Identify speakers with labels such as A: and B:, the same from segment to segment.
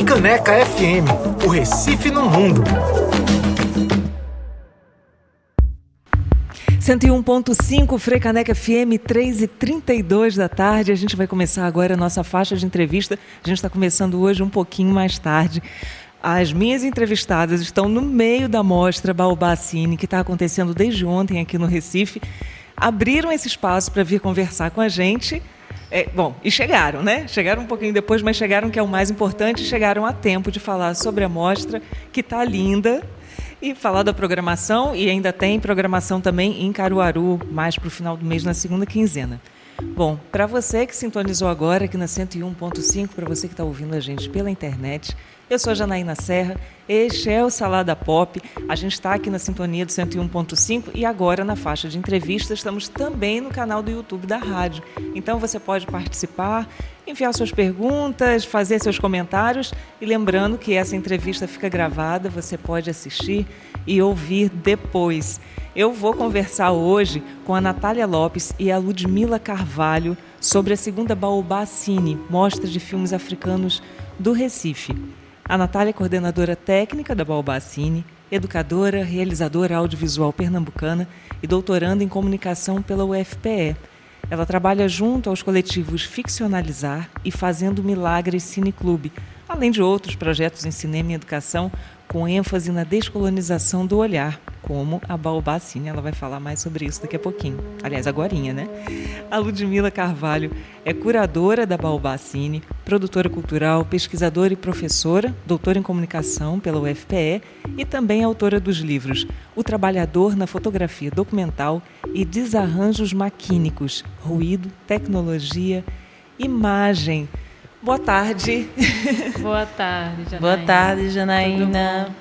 A: Freicaneca FM, o Recife no mundo.
B: 101.5 Freicaneca FM, 3 e 32 da tarde. A gente vai começar agora a nossa faixa de entrevista. A gente está começando hoje um pouquinho mais tarde. As minhas entrevistadas estão no meio da mostra Baobacine, que está acontecendo desde ontem aqui no Recife. Abriram esse espaço para vir conversar com a gente. É, bom, e chegaram, né? Chegaram um pouquinho depois, mas chegaram, que é o mais importante, chegaram a tempo de falar sobre a mostra, que está linda, e falar da programação, e ainda tem programação também em Caruaru, mais para o final do mês, na segunda quinzena. Bom, para você que sintonizou agora aqui na 101.5, para você que está ouvindo a gente pela internet, eu sou a Janaína Serra, este é o Salada Pop. A gente está aqui na sintonia do 101.5 e agora na faixa de entrevistas estamos também no canal do YouTube da rádio. Então você pode participar, enviar suas perguntas, fazer seus comentários e lembrando que essa entrevista fica gravada, você pode assistir e ouvir depois. Eu vou conversar hoje com a Natália Lopes e a Ludmila Carvalho sobre a segunda Baobá Cine, mostra de filmes africanos do Recife. A Natália é coordenadora técnica da Balbacine, educadora, realizadora audiovisual pernambucana e doutoranda em comunicação pela UFPE. Ela trabalha junto aos coletivos Ficcionalizar e Fazendo Milagre Cine Clube, além de outros projetos em cinema e educação com ênfase na descolonização do olhar, como a Baobacine, ela vai falar mais sobre isso daqui a pouquinho. Aliás, agorinha, né? A Ludmila Carvalho é curadora da Baobacine, produtora cultural, pesquisadora e professora, doutora em comunicação pela UFPE e também autora dos livros O Trabalhador na Fotografia Documental e Desarranjos Maquínicos, Ruído, Tecnologia, Imagem. Boa tarde.
C: Boa tarde, Janaína.
D: Boa tarde, Janaína.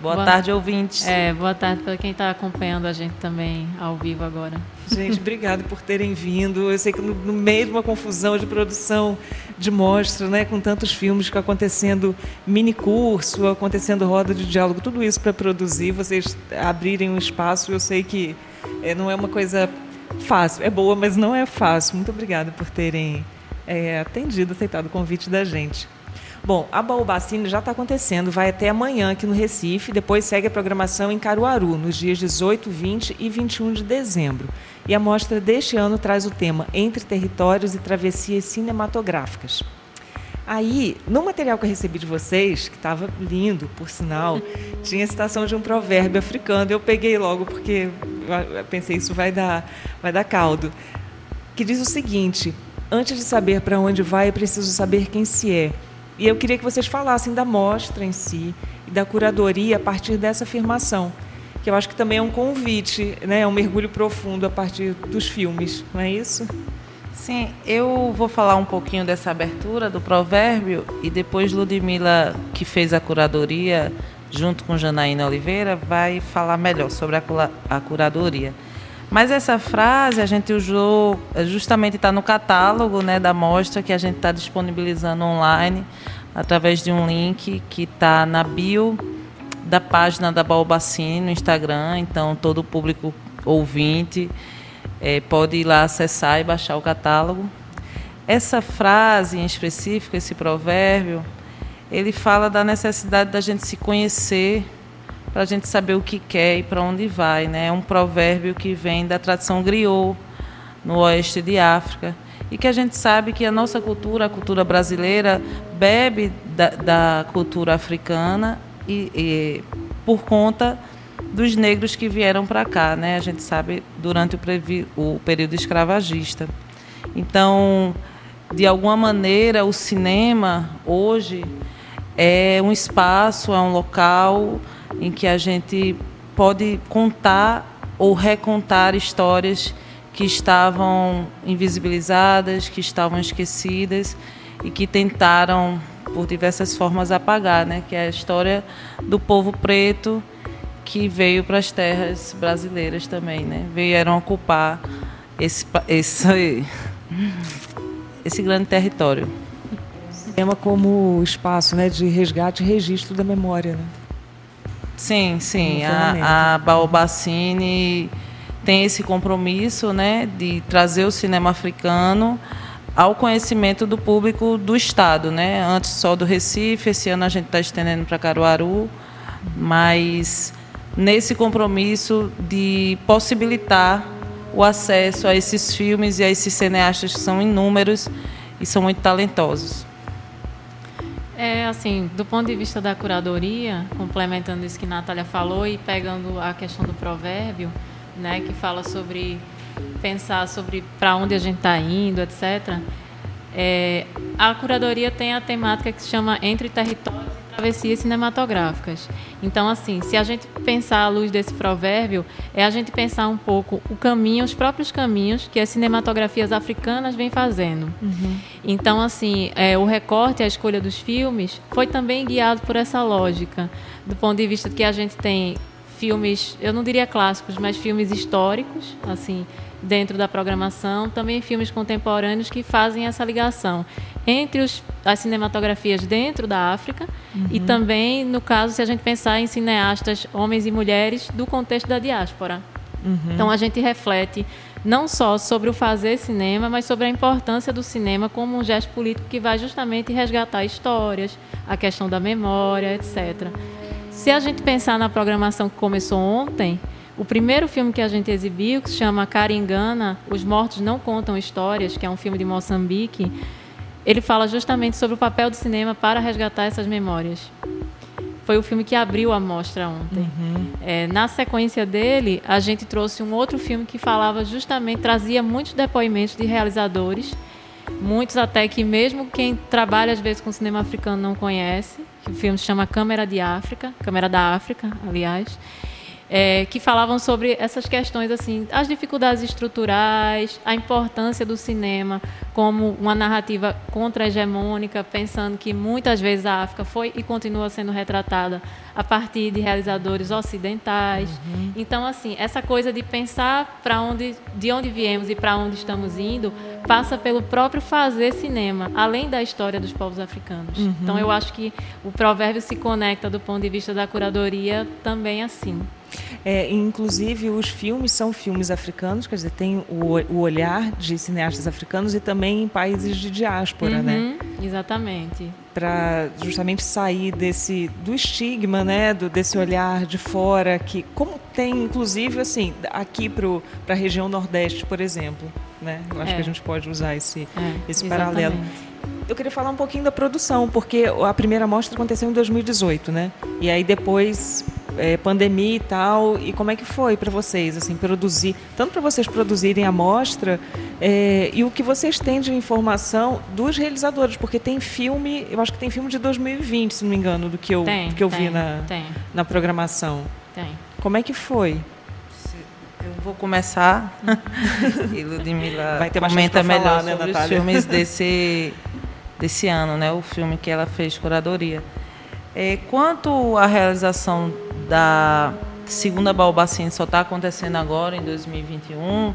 D: Boa, boa, tarde, ouvintes.
C: É, boa tarde para quem está acompanhando a gente também ao vivo agora.
B: Gente, obrigado por terem vindo. Eu sei que no, no meio de uma confusão de produção de mostra, né, com tantos filmes que acontecendo mini curso, acontecendo roda de diálogo, tudo isso para produzir, vocês abrirem um espaço, eu sei que é, não é uma coisa fácil. É boa, mas não é fácil. Muito obrigada por terem é, atendido, aceitado o convite da gente. Bom, a Baobacine já está acontecendo, vai até amanhã aqui no Recife, depois segue a programação em Caruaru, nos dias 18, 20 e 21 de dezembro. E a mostra deste ano traz o tema Entre Territórios e Travessias Cinematográficas. Aí, no material que eu recebi de vocês, que estava lindo, por sinal, tinha a citação de um provérbio africano. Eu peguei logo porque pensei isso vai dar, vai dar caldo, que diz o seguinte: antes de saber para onde vai, é preciso saber quem se é. E eu queria que vocês falassem da mostra em si e da curadoria a partir dessa afirmação, que eu acho que também é um convite, né, é um mergulho profundo a partir dos filmes, não é isso?
D: Sim, eu vou falar um pouquinho dessa abertura do provérbio e depois Ludmila, que fez a curadoria junto com Janaína Oliveira, vai falar melhor sobre a, a curadoria. Mas essa frase a gente usou, justamente está no catálogo né, da mostra que a gente está disponibilizando online através de um link que está na bio da página da Baobacine no Instagram. Então, todo o público ouvinte é, pode ir lá acessar e baixar o catálogo. Essa frase em específico, esse provérbio, ele fala da necessidade da gente se conhecer para a gente saber o que quer e para onde vai. Né? É um provérbio que vem da tradição griot, no oeste de África, e que a gente sabe que a nossa cultura, a cultura brasileira, bebe da, da cultura africana e, e, por conta dos negros que vieram para cá, né? A gente sabe durante o, previ, o período escravagista. Então, de alguma maneira, o cinema hoje é um espaço, é um local em que a gente pode contar ou recontar histórias que estavam invisibilizadas, que estavam esquecidas e que tentaram por diversas formas apagar, né? Que é a história do povo preto que veio para as terras brasileiras também, né? Vieram ocupar esse esse esse grande território.
B: Tema como espaço, né, de resgate e registro da memória, né?
D: Sim, sim. A, a Baobacine tem esse compromisso né, de trazer o cinema africano ao conhecimento do público do estado, né? Antes só do Recife, esse ano a gente está estendendo para Caruaru, mas nesse compromisso de possibilitar o acesso a esses filmes e a esses cineastas que são inúmeros e são muito talentosos.
C: É assim, do ponto de vista da curadoria, complementando isso que Natália falou e pegando a questão do provérbio, né, que fala sobre pensar sobre para onde a gente está indo, etc. É, a curadoria tem a temática que se chama Entre Territórios travessias cinematográficas. Então, assim, se a gente pensar à luz desse provérbio, é a gente pensar um pouco o caminho, os próprios caminhos que as cinematografias africanas vêm fazendo. Uhum. Então, assim, é, o recorte, a escolha dos filmes foi também guiado por essa lógica, do ponto de vista que a gente tem filmes, eu não diria clássicos, mas filmes históricos, assim, dentro da programação, também filmes contemporâneos que fazem essa ligação entre os, as cinematografias dentro da África uhum. e também, no caso, se a gente pensar em cineastas homens e mulheres do contexto da diáspora. Uhum. Então, a gente reflete não só sobre o fazer cinema, mas sobre a importância do cinema como um gesto político que vai justamente resgatar histórias, a questão da memória, etc. Se a gente pensar na programação que começou ontem, o primeiro filme que a gente exibiu, que se chama Caringana, Os Mortos Não Contam Histórias, que é um filme de Moçambique, ele fala justamente sobre o papel do cinema para resgatar essas memórias. Foi o filme que abriu a mostra ontem. Uhum. É, na sequência dele, a gente trouxe um outro filme que falava justamente, trazia muitos depoimentos de realizadores, muitos até que mesmo quem trabalha às vezes com cinema africano não conhece. O filme se chama Câmera de África, Câmera da África, aliás é, que falavam sobre essas questões assim, as dificuldades estruturais, a importância do cinema como uma narrativa contra-hegemônica, pensando que muitas vezes a África foi e continua sendo retratada a partir de realizadores ocidentais. Uhum. Então, assim, essa coisa de pensar para onde, de onde viemos e para onde estamos indo, passa pelo próprio fazer cinema, além da história dos povos africanos. Uhum. Então, eu acho que o provérbio se conecta do ponto de vista da curadoria também assim.
B: É, inclusive, os filmes são filmes africanos, quer dizer, tem o, o olhar de cineastas africanos e também em países de diáspora, né? uhum,
C: né? Exatamente.
B: Para justamente sair desse do estigma, né, do, desse olhar de fora que, como tem, inclusive, assim, aqui para a região Nordeste, por exemplo, né? Eu acho é. que a gente pode usar esse, é, esse paralelo. Eu queria falar um pouquinho da produção, porque a primeira mostra aconteceu em 2018, né? E aí depois é, pandemia e tal, e como é que foi para vocês, assim, produzir, tanto para vocês produzirem a mostra é, e o que vocês têm de informação dos realizadores, porque tem filme, eu acho que tem filme de 2020, se não me engano, do que eu,
C: tem,
B: do que eu
C: tem,
B: vi na,
C: tem.
B: na programação.
C: Tem.
B: Como é que foi?
D: Eu vou começar e Ludmilla
B: Vai ter
D: comenta
B: melhor
D: falar,
B: né,
D: sobre
B: Natália?
D: os filmes desse, desse ano, né? O filme que ela fez curadoria. É, quanto à realização da segunda Balbacine só está acontecendo agora, em 2021,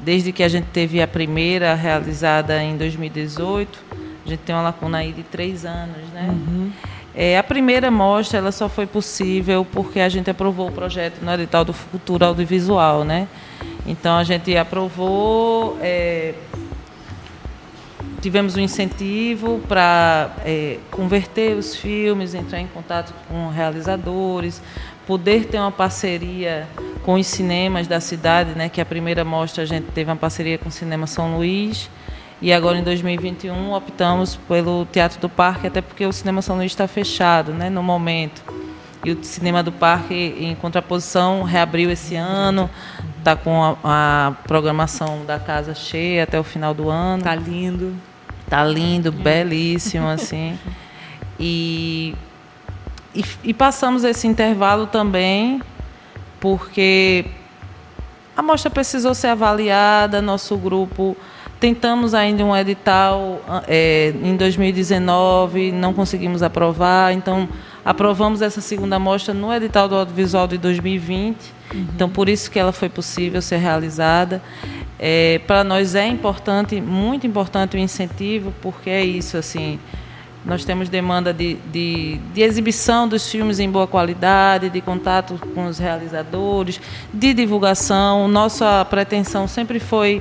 D: desde que a gente teve a primeira realizada em 2018, a gente tem uma lacuna aí de três anos, né? Uhum. É, a primeira mostra ela só foi possível porque a gente aprovou o projeto no edital do Futuro Audiovisual, né? Então a gente aprovou é, tivemos um incentivo para é, converter os filmes, entrar em contato com realizadores, poder ter uma parceria com os cinemas da cidade, né? Que a primeira mostra a gente teve uma parceria com o Cinema São Luís e agora em 2021 optamos pelo Teatro do Parque, até porque o Cinema São Luís está fechado, né? No momento. E o Cinema do Parque, em contraposição, reabriu esse ano, está com a, a programação da casa cheia até o final do ano.
B: Está lindo.
D: Tá lindo, belíssimo, assim. E, e, e, passamos esse intervalo também porque a mostra precisou ser avaliada, nosso grupo tentamos ainda um edital é, em 2019, não conseguimos aprovar, então aprovamos essa segunda mostra no edital do audiovisual de 2020, uhum. então por isso que ela foi possível ser realizada. É, para nós é importante, muito importante o incentivo, porque é isso, assim, nós temos demanda de, de, de, exibição dos filmes em boa qualidade, de contato com os realizadores, de divulgação. Nossa pretensão sempre foi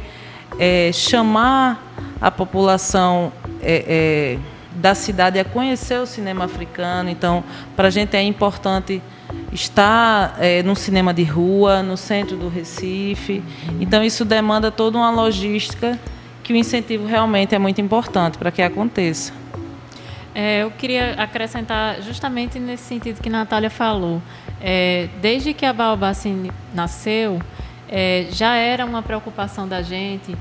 D: é, chamar a população é, é, da cidade a conhecer o cinema africano. Então, para a gente é importante estar é, cinema de rua, no centro do Recife. Então, isso demanda toda uma logística que o incentivo realmente é muito importante para que aconteça.
C: É, eu queria acrescentar justamente nesse sentido que a Natália falou. É, desde que a Baobacine nasceu, é, já era uma preocupação da gente,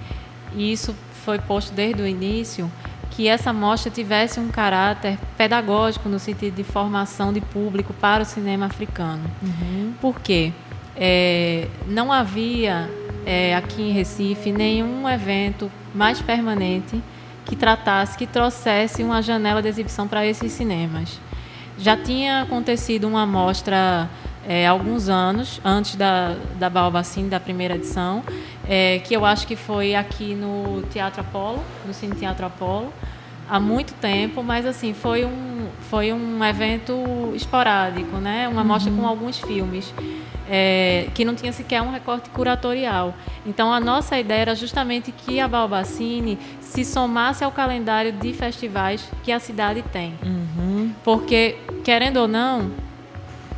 C: e isso foi posto desde o início, que essa mostra tivesse um caráter pedagógico no sentido de formação de público para o cinema africano. Uhum. Por quê? É, não havia é, aqui em Recife nenhum evento mais permanente que tratasse, que trouxesse uma janela de exibição para esses cinemas. Já tinha acontecido uma mostra é, alguns anos, antes da, da Balbacine, da primeira edição, é, que eu acho que foi aqui no Teatro Apolo, no Cine Teatro Apolo, há muito tempo, mas assim, foi um, foi um evento esporádico, né? uma mostra uhum. com alguns filmes é, que não tinha sequer um recorte curatorial. Então, a nossa ideia era justamente que a Balbacine se somasse ao calendário de festivais que a cidade tem. Uhum. Porque, querendo ou não,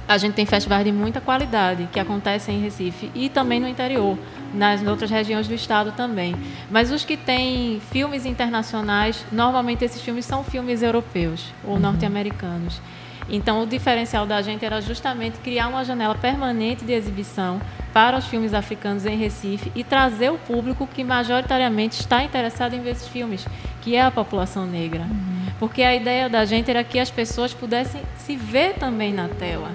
C: a gente tem festivais de muita qualidade que acontecem em Recife e também no interior, nas outras regiões do estado também. Mas os que têm filmes internacionais, normalmente esses filmes são filmes europeus ou uhum. norte-americanos. Então, o diferencial da gente era justamente criar uma janela permanente de exibição para os filmes africanos em Recife e trazer o público que majoritariamente está interessado em ver esses filmes, que é a população negra. Uhum. Porque a ideia da gente era que as pessoas pudessem se ver também na tela.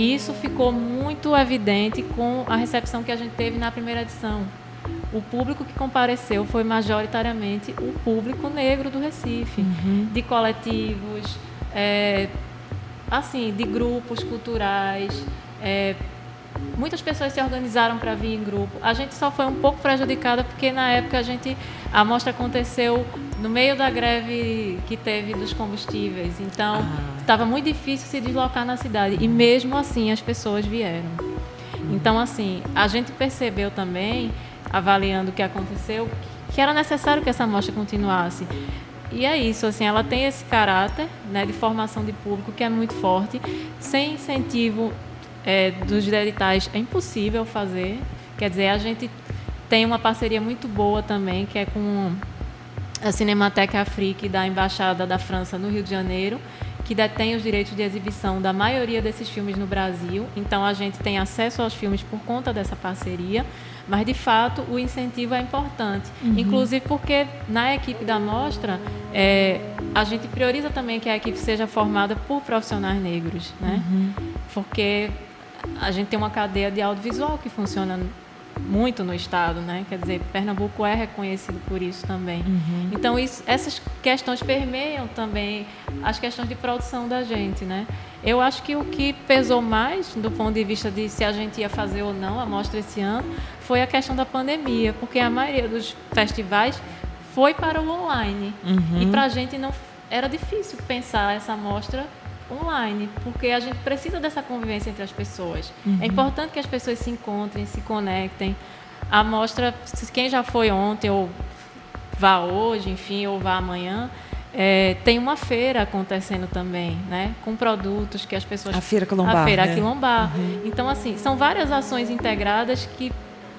C: E isso ficou muito evidente com a recepção que a gente teve na primeira edição. O público que compareceu foi majoritariamente o público negro do Recife, uhum. de coletivos, é, assim, de grupos culturais. É, muitas pessoas se organizaram para vir em grupo. A gente só foi um pouco prejudicada porque na época a gente a mostra aconteceu no meio da greve que teve dos combustíveis. Então, estava ah. muito difícil se deslocar na cidade e mesmo assim as pessoas vieram. Então, assim, a gente percebeu também, avaliando o que aconteceu, que era necessário que essa mostra continuasse. E é isso, assim, ela tem esse caráter né, de formação de público que é muito forte. Sem incentivo é, dos editais é impossível fazer. Quer dizer, a gente tem uma parceria muito boa também, que é com a Cinemateca Afrique da Embaixada da França no Rio de Janeiro, que detém os direitos de exibição da maioria desses filmes no Brasil. Então a gente tem acesso aos filmes por conta dessa parceria. Mas, de fato, o incentivo é importante. Uhum. Inclusive porque na equipe da mostra, é, a gente prioriza também que a equipe seja formada por profissionais negros. Né? Uhum. Porque a gente tem uma cadeia de audiovisual que funciona muito no estado, né? Quer dizer, Pernambuco é reconhecido por isso também. Uhum. Então, isso, essas questões permeiam também as questões de produção da gente, né? Eu acho que o que pesou mais, do ponto de vista de se a gente ia fazer ou não a mostra esse ano, foi a questão da pandemia, porque a maioria dos festivais foi para o online. Uhum. E para a gente não era difícil pensar essa mostra online, porque a gente precisa dessa convivência entre as pessoas. É uhum. É importante que as pessoas se encontrem, se conectem. A mostra, quem já foi ontem ou vá hoje, enfim, ou vá amanhã, é, tem uma feira acontecendo também, né? Com produtos que as pessoas.
B: A feira quilombar. A
C: feira né? quilombar. Uhum. Então, assim, são várias ações integradas que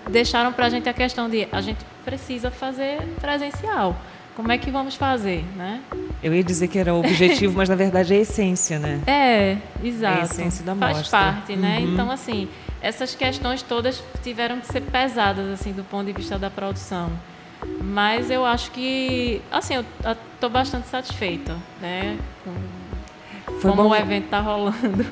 C: deixaram para a gente a questão de a gente precisa fazer presencial. Como é que vamos fazer, né?
B: Eu ia dizer que era o objetivo, mas na verdade é a essência, né?
C: É, exato. É a
B: essência da mostra.
C: Faz parte, né? Uhum. Então, assim, essas questões todas tiveram que ser pesadas, assim, do ponto de vista da produção. Mas eu acho que, assim, eu estou bastante satisfeita, né? Com Foi como bom... o evento está rolando.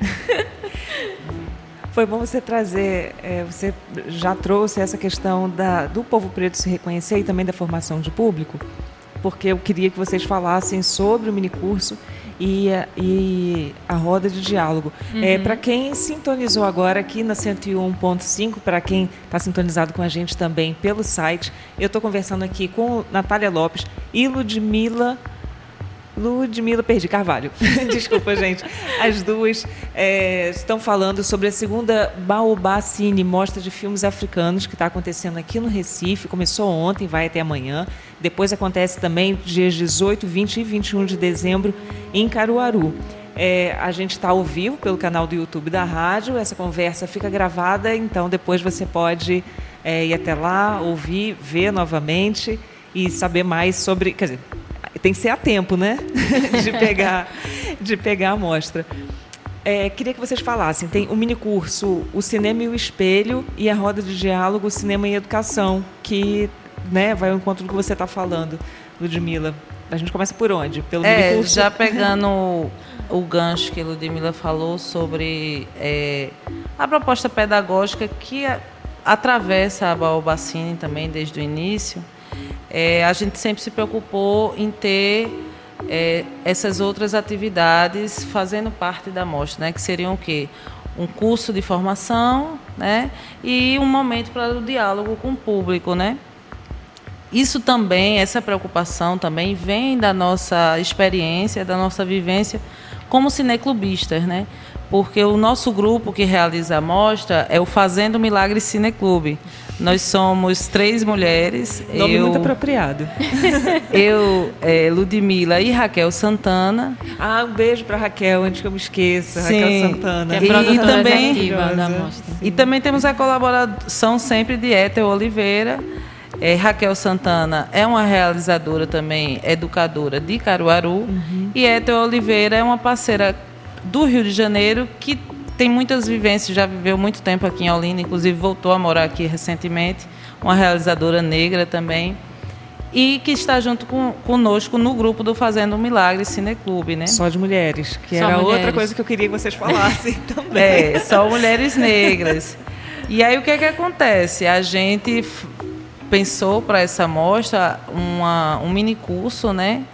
B: Foi bom você trazer, é, você já trouxe essa questão da, do povo preto se reconhecer e também da formação de público porque eu queria que vocês falassem sobre o minicurso e, e a roda de diálogo. Uhum. É, para quem sintonizou agora aqui na 101.5, para quem está sintonizado com a gente também pelo site, eu estou conversando aqui com Natália Lopes e Ludmila Ludmila Perdi Carvalho. Desculpa, gente. As duas é, estão falando sobre a segunda Baobá Cine, mostra de filmes africanos que está acontecendo aqui no Recife. Começou ontem, vai até amanhã. Depois acontece também dias 18, 20 e 21 de dezembro em Caruaru. É, a gente está ao vivo pelo canal do YouTube da rádio, essa conversa fica gravada, então depois você pode é, ir até lá, ouvir, ver novamente e saber mais sobre. Quer dizer, tem que ser a tempo, né? de, pegar, de pegar a amostra. É, queria que vocês falassem, tem o mini curso O Cinema e o Espelho e a roda de diálogo Cinema e Educação, que né, vai ao encontro do que você está falando, Ludmilla. A gente começa por onde? Pelo
D: é, curso? Já pegando o, o gancho que a Ludmilla falou sobre é, a proposta pedagógica que a, atravessa a Baobacine também desde o início, é, a gente sempre se preocupou em ter é, essas outras atividades fazendo parte da mostra, né, que seriam o quê? Um curso de formação né, e um momento para o diálogo com o público. Né? Isso também, essa preocupação também vem da nossa experiência, da nossa vivência como cineclubistas, né? Porque o nosso grupo que realiza a mostra é o Fazendo Milagre Cineclube. Nós somos três mulheres.
B: Nome eu, muito apropriado.
D: Eu, é, Ludmila e Raquel Santana.
B: Ah, um beijo para Raquel, antes que eu me esqueça. Sim. Raquel Santana.
C: Que é e, também, da mostra.
D: E também temos a colaboração sempre de Éter Oliveira é, Raquel Santana é uma realizadora também, educadora de Caruaru. Uhum. E Ethel Oliveira é uma parceira do Rio de Janeiro que tem muitas vivências, já viveu muito tempo aqui em Olinda, inclusive voltou a morar aqui recentemente. Uma realizadora negra também. E que está junto com, conosco no grupo do Fazendo um Milagre Cineclube, né?
B: Só de mulheres, que só era mulheres. outra coisa que eu queria que vocês falassem também.
D: É, só mulheres negras. E aí o que é que acontece? A gente pensou para essa mostra uma, um mini curso, né?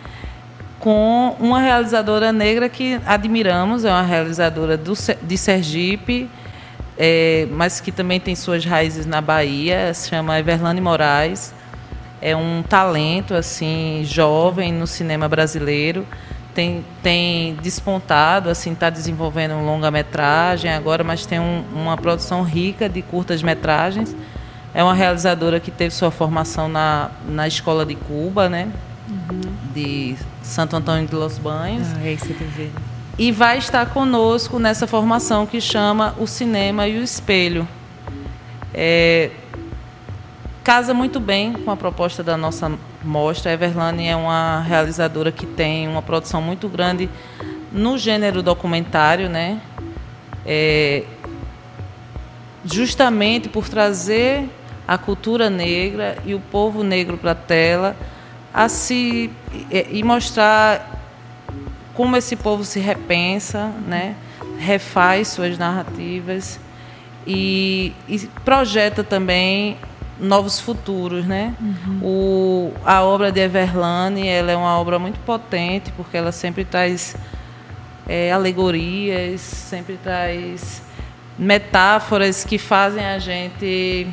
D: Com uma realizadora negra que admiramos, é uma realizadora do, de Sergipe, é, mas que também tem suas raízes na Bahia, se chama Everlane Moraes. É um talento assim jovem no cinema brasileiro. Tem, tem despontado, assim, está desenvolvendo um longa-metragem agora, mas tem um, uma produção rica de curtas-metragens é uma realizadora que teve sua formação na, na escola de Cuba, né? Uhum. De Santo Antônio de Los Banhos.
B: Ah, é isso que
D: E vai estar conosco nessa formação que chama O Cinema e o Espelho. É, casa muito bem com a proposta da nossa mostra. A Everlane é uma realizadora que tem uma produção muito grande no gênero documentário, né? É, justamente por trazer a cultura negra e o povo negro para a tela, a se e mostrar como esse povo se repensa, né? refaz suas narrativas e, e projeta também novos futuros, né? Uhum. O, a obra de Everlane ela é uma obra muito potente porque ela sempre traz é, alegorias, sempre traz metáforas que fazem a gente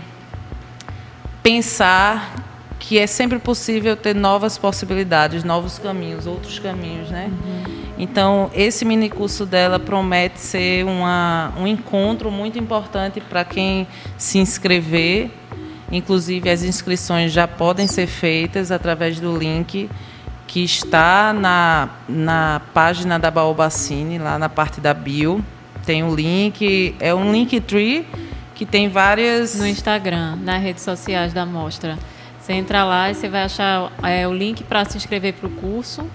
D: pensar que é sempre possível ter novas possibilidades, novos caminhos, outros caminhos, né? Uhum. Então, esse mini curso dela promete ser uma, um encontro muito importante para quem se inscrever. Inclusive, as inscrições já podem ser feitas através do link que está na, na página da Baobacine, lá na parte da bio. Tem o um link, é um link tree que tem várias.
C: No Instagram, nas redes sociais da mostra. Você entra lá e você vai achar é, o link para se inscrever para o curso.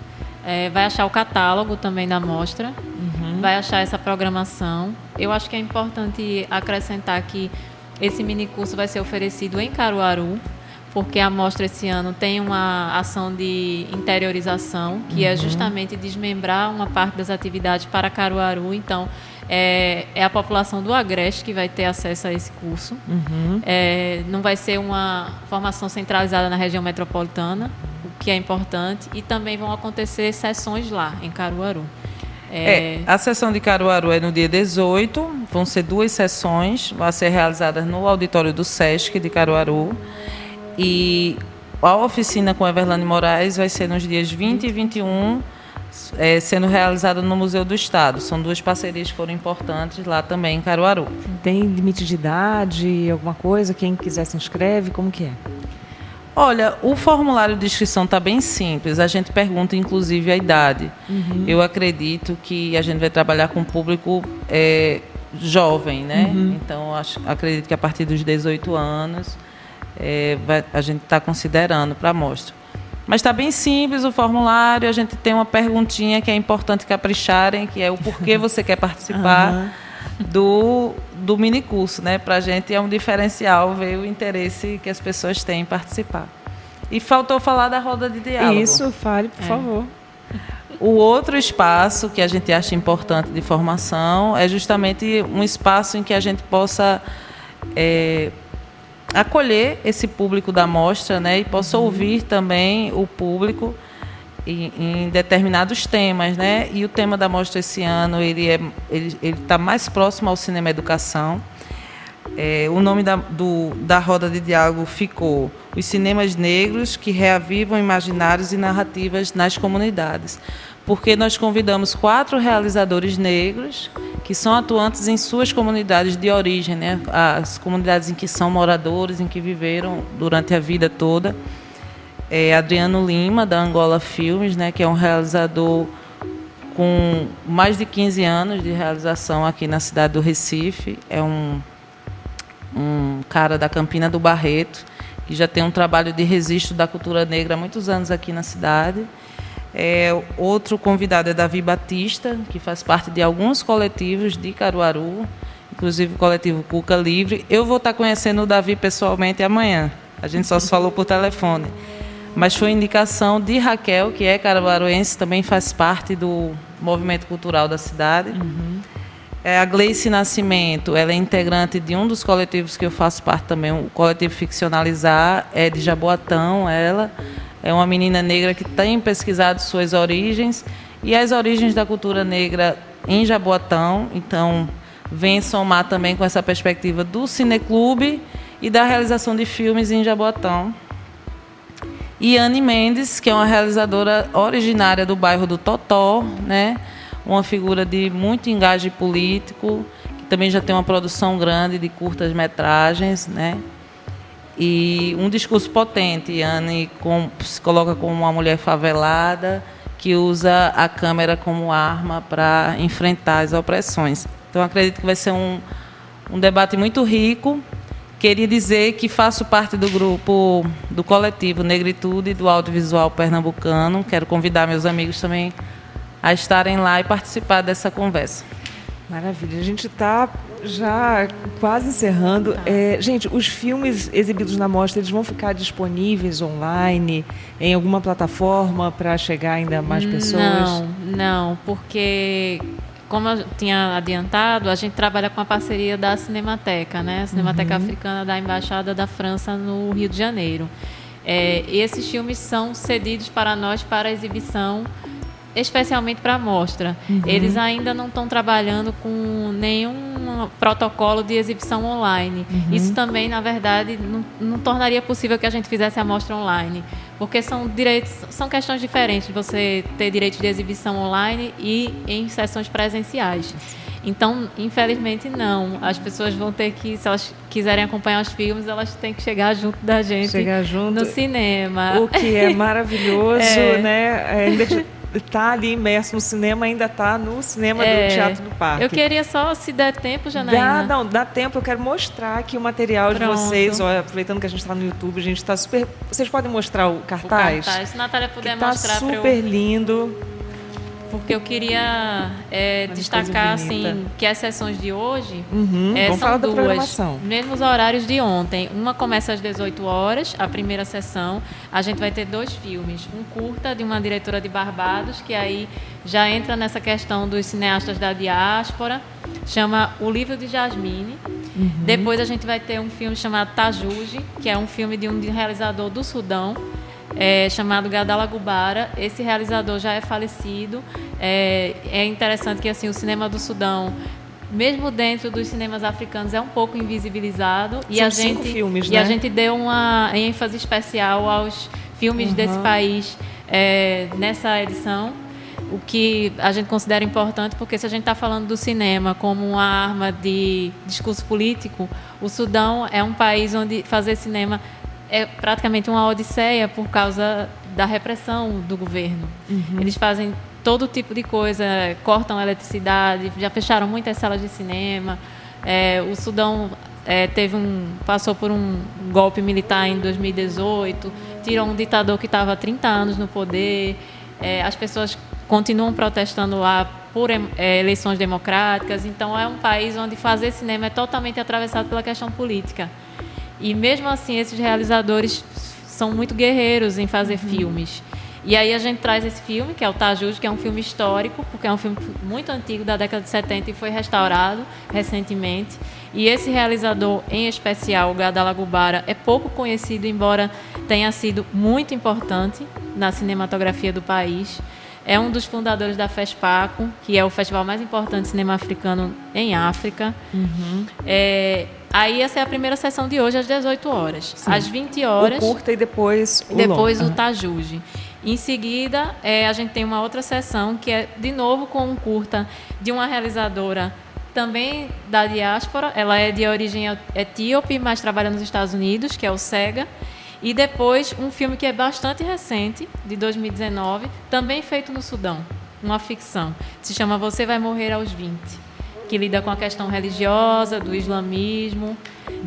C: É, vai achar o catálogo também da mostra. Uhum. Vai achar essa programação. Eu acho que é importante acrescentar que esse mini curso vai ser oferecido em Caruaru, porque a mostra esse ano tem uma ação de interiorização, que é uhum. é justamente desmembrar uma parte das atividades para Caruaru. Então, é, é, a população do Agreste que vai ter acesso a esse curso. Uhum. É, não vai ser uma formação centralizada na região metropolitana, o que é importante, e também vão acontecer sessões lá, em Caruaru.
D: É... é... a sessão de Caruaru é no dia 18, vão ser duas sessões, vão ser realizadas no auditório do SESC de Caruaru. E a oficina com Everlane Moraes vai ser nos dias 20 e 21 é, sendo realizada no Museu do Estado. São duas parcerias que foram importantes lá também em Caruaru.
B: Tem limite de idade, alguma coisa? Quem quiser se inscreve, como que é?
D: Olha, o formulário de inscrição está bem simples. A gente pergunta, inclusive, a idade. Uhum. Eu acredito que a gente vai trabalhar com um público é, jovem, né? Uhum. Então, acho, acredito que a partir dos 18 anos é, vai, a gente está considerando para a amostra. Mas está bem simples o formulário. A gente tem uma perguntinha que é importante capricharem, que é o porquê você quer participar. Uhum do, do minicurso, né? Para a gente é um diferencial ver o interesse que as pessoas têm em participar. E faltou falar da roda de diálogo.
B: Isso, fale, por é. favor.
D: O outro espaço que a gente acha importante de formação é justamente um espaço em que a gente possa é, acolher esse público da mostra né, e possa uhum. ouvir também o público em, em, determinados temas, né? E o tema da mostra esse ano ele é ele está mais próximo ao cinema educação. É, o nome da, do, da roda de diálogo ficou Os Cinemas Negros que Reavivam Imaginários e Narrativas nas Comunidades, porque nós convidamos quatro realizadores negros que são atuantes em suas comunidades de origem, né? as comunidades em que são moradores, em que viveram durante a vida toda é Adriano Lima, da Angola Filmes, né, que é um realizador com mais de 15 anos de realização aqui na cidade do Recife. É um, um cara da Campina do Barreto, que já tem um trabalho de registro da cultura negra há muitos anos aqui na cidade. É, outro convidado é Davi Batista, que faz parte de alguns coletivos de Caruaru, inclusive o coletivo Cuca Livre. Eu vou estar conhecendo o Davi pessoalmente amanhã. A gente só se falou por telefone mas foi indicação de Raquel, que é carabaruense, também faz parte do movimento cultural da cidade. Uhum. É, a Gleice Nascimento, ela é integrante de um dos coletivos que eu faço parte também, o coletivo Ficcionalizar, é de Jaboatão, ela é uma menina negra que tem pesquisado suas origens e as origens da cultura negra em Jaboatão, então vem somar também com essa perspectiva do cineclube e da realização de filmes em Jaboatão. E Anne Mendes, que é uma realizadora originária do bairro do Totó, né? uma figura de muito engaje político, que também já tem uma produção grande de curtas metragens, né? E um discurso potente. Anne se coloca como uma mulher favelada que usa a câmera como arma para enfrentar as opressões. Então acredito que vai ser um, um debate muito rico Queria dizer que faço parte do grupo do coletivo Negritude do Audiovisual Pernambucano. Quero convidar meus amigos também a estarem lá e participar dessa conversa.
B: Maravilha. A gente está já quase encerrando. Tá. É, gente, os filmes exibidos na mostra eles vão ficar disponíveis online em alguma plataforma para chegar ainda mais pessoas?
C: Não, não, porque como eu tinha adiantado, a gente trabalha com a parceria da Cinemateca, né? A Cinemateca uhum. Africana da Embaixada da França no Rio de Janeiro. É, esses filmes são cedidos para nós para exibição especialmente para a mostra. Uhum. Eles ainda não estão trabalhando com nenhum protocolo de exibição online. Uhum. Isso também, na verdade, não, não, tornaria possível que a gente fizesse a mostra online, porque são direitos, são questões diferentes. Você ter direito de exibição online e em sessões presenciais. Então, infelizmente, não. As pessoas vão ter que, se elas quiserem acompanhar os filmes, elas têm que chegar junto da gente
B: chegar junto,
C: no cinema.
B: O que é maravilhoso, é. né? Ainda está ali imerso no cinema, ainda está no cinema é, do Teatro do Parque.
C: Eu queria só, se der tempo, Janaína.
B: Dá, não, dá tempo. Eu quero mostrar aqui o material Pronto. de vocês. Aproveitando que a gente está no YouTube, a gente está super... Vocês podem mostrar o cartaz?
C: O cartaz. Se a Natália puder
B: tá
C: mostrar
B: super eu... lindo
C: porque eu queria é, destacar assim que as sessões de hoje
B: uhum,
C: é,
B: são
C: duas, mesmos horários de ontem. Uma começa às 18 horas, a primeira sessão. A gente vai ter dois filmes, um curta de uma diretora de Barbados que aí já entra nessa questão dos cineastas da diáspora, chama O Livro de Jasmine. Uhum. Depois a gente vai ter um filme chamado Tajuji, que é um filme de um realizador do Sudão é, chamado Gadala Gubara. Esse realizador já é falecido. É, é interessante que assim o cinema do Sudão mesmo dentro dos cinemas africanos é um pouco invisibilizado
B: e a gente filmes,
C: e
B: né?
C: a gente deu uma ênfase especial aos filmes uhum. desse país é, nessa edição o que a gente considera importante porque se a gente está falando do cinema como uma arma de discurso político o Sudão é um país onde fazer cinema é praticamente uma odisseia por causa da repressão do governo. Uhum. Eles fazem todo tipo de coisa, cortam eletricidade, já fecharam muitas salas de cinema. É, o Sudão é, teve um, passou por um golpe militar em 2018, tirou um ditador que estava há 30 anos no poder. É, as pessoas continuam protestando lá por é, eleições democráticas. Então, é um país onde fazer cinema é totalmente atravessado pela questão política. E mesmo assim, esses realizadores são muito guerreiros em fazer uhum. filmes. E aí a gente traz esse filme, que é o Tajuj, que é um filme histórico, porque é um filme muito antigo, da década de 70, e foi restaurado recentemente. E esse realizador, em especial, o Gadala Gubara, é pouco conhecido, embora tenha sido muito importante na cinematografia do país. É um dos fundadores da FESPACO, que é o festival mais importante de cinema africano em África. Uhum. É, aí essa é a primeira sessão de hoje, às 18 horas. Sim. Às 20 horas...
B: O curta e depois o
C: Depois longo. o Tajuji. Em seguida, é, a gente tem uma outra sessão que é, de novo, com um curta de uma realizadora também da diáspora. Ela é de origem etíope, mas trabalha nos Estados Unidos, que é o SEGA. E depois, um filme que é bastante recente, de 2019, também feito no Sudão, uma ficção. Se chama Você Vai Morrer aos 20 que lida com a questão religiosa, do islamismo.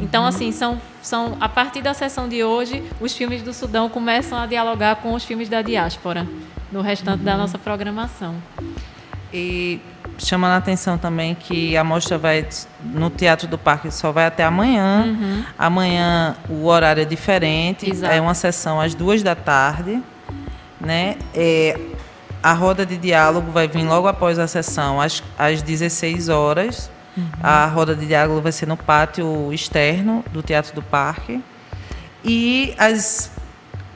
C: Então, assim, são, são a partir da sessão de hoje, os filmes do Sudão começam a dialogar com os filmes da diáspora no restante uhum. da nossa programação.
D: E chamando a atenção também que a mostra vai no Teatro do Parque só vai até amanhã. Uhum. Amanhã o horário é diferente, Exato. é uma sessão às duas da tarde, né? É, a roda de diálogo vai vir logo após a sessão, às, às 16 horas. Uhum. A roda de diálogo vai ser no pátio externo do Teatro do Parque. E as.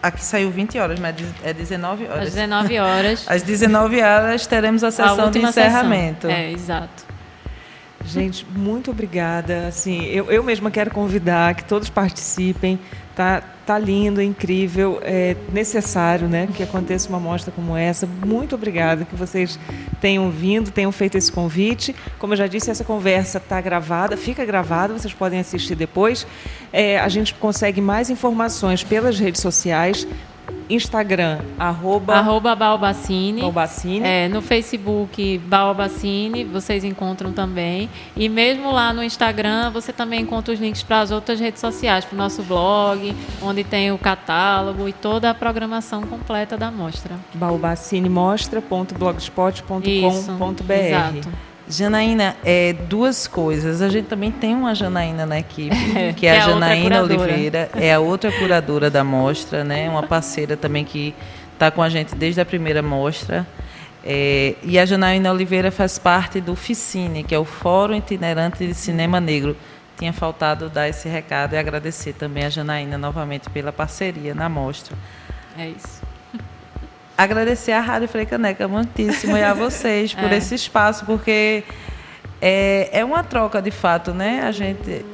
D: Aqui saiu 20 horas, mas é 19 horas.
C: Às 19 horas.
D: Às 19 horas teremos a sessão a de encerramento.
C: Sessão. É, exato.
B: Gente, muito obrigada. Assim, eu, eu mesma quero convidar que todos participem. Tá, tá lindo, incrível, é necessário, né, que aconteça uma mostra como essa. Muito obrigada que vocês tenham vindo, tenham feito esse convite. Como eu já disse, essa conversa está gravada, fica gravada, vocês podem assistir depois. É, a gente consegue mais informações pelas redes sociais. Instagram, arroba...
C: Arroba Balbacine.
B: Balbacine.
C: É, no Facebook, Balbacine, vocês encontram também. E mesmo lá no Instagram, você também encontra os links para as outras redes sociais, para o nosso blog, onde tem o catálogo e toda a programação completa da mostra.
B: balbacinemostra.blogspot.com.br
C: Exato.
D: Janaína, é, duas coisas. A gente também tem uma Janaína na equipe, que é, a, é a Janaína Oliveira, é a outra curadora da mostra, né? Uma parceira também que está com a gente desde a primeira mostra. É, e a Janaína Oliveira faz parte do FICINE, que é o Fórum Itinerante de Cinema Negro. Tinha faltado dar esse recado e agradecer também a Janaína novamente pela parceria na mostra.
C: É isso
D: agradecer à Rádio Freicaneca muitíssimo e a vocês por é. esse espaço, porque é, é uma troca de fato, né? A gente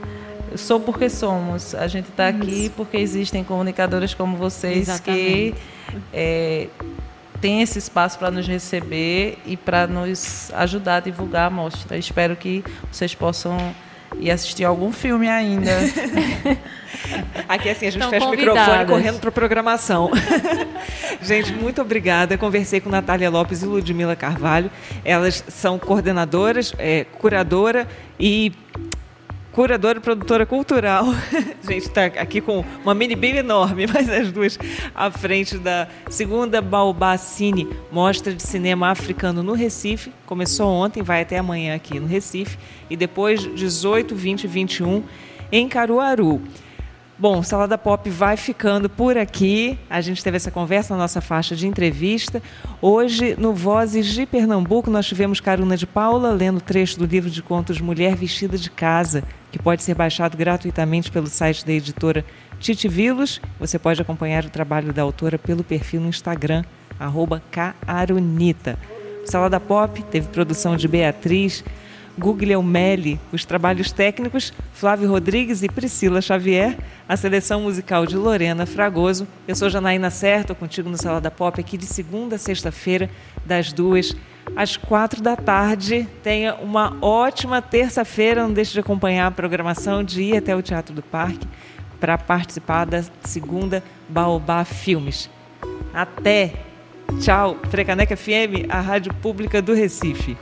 D: sou porque somos. A gente está aqui porque existem comunicadoras como vocês Exatamente. que é, têm esse espaço para nos receber e para nos ajudar a divulgar a mostra. Espero que vocês possam e assistir algum filme ainda.
B: Aqui assim, a gente Estão fecha o microfone correndo para a programação. gente, muito obrigada. Conversei com Natália Lopes e Ludmila Carvalho. Elas são coordenadoras, é, curadora e curadora e produtora cultural. A gente está aqui com uma mini bem enorme, mas as duas à frente da segunda Balbacine, Mostra de Cinema Africano no Recife. Começou ontem, vai até amanhã aqui no Recife. E depois, 18, 20 e 21 em Caruaru. Bom, Salada Pop vai ficando por aqui. A gente teve essa conversa na nossa faixa de entrevista. Hoje, no Vozes de Pernambuco, nós tivemos Caruna de Paula lendo trecho do livro de contos Mulher Vestida de Casa, que pode ser baixado gratuitamente pelo site da editora Titi Vilos. Você pode acompanhar o trabalho da autora pelo perfil no Instagram, arroba Carunita. Salada Pop teve produção de Beatriz, Guglielmelli, os trabalhos técnicos, Flávio Rodrigues e Priscila Xavier, a seleção musical de Lorena Fragoso. Eu sou Janaína Certo, contigo no Salada Pop, aqui de segunda a sexta-feira, das duas às quatro da tarde. Tenha uma ótima terça-feira, não deixe de acompanhar a programação, de ir até o Teatro do Parque para participar da segunda Baobá Filmes. Até! Tchau! Frecaneca FM, a rádio pública do Recife.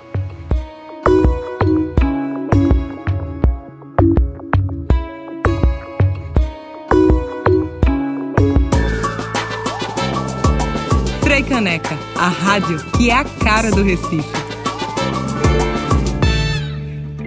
E: Caneca, a rádio que é a cara do Recife.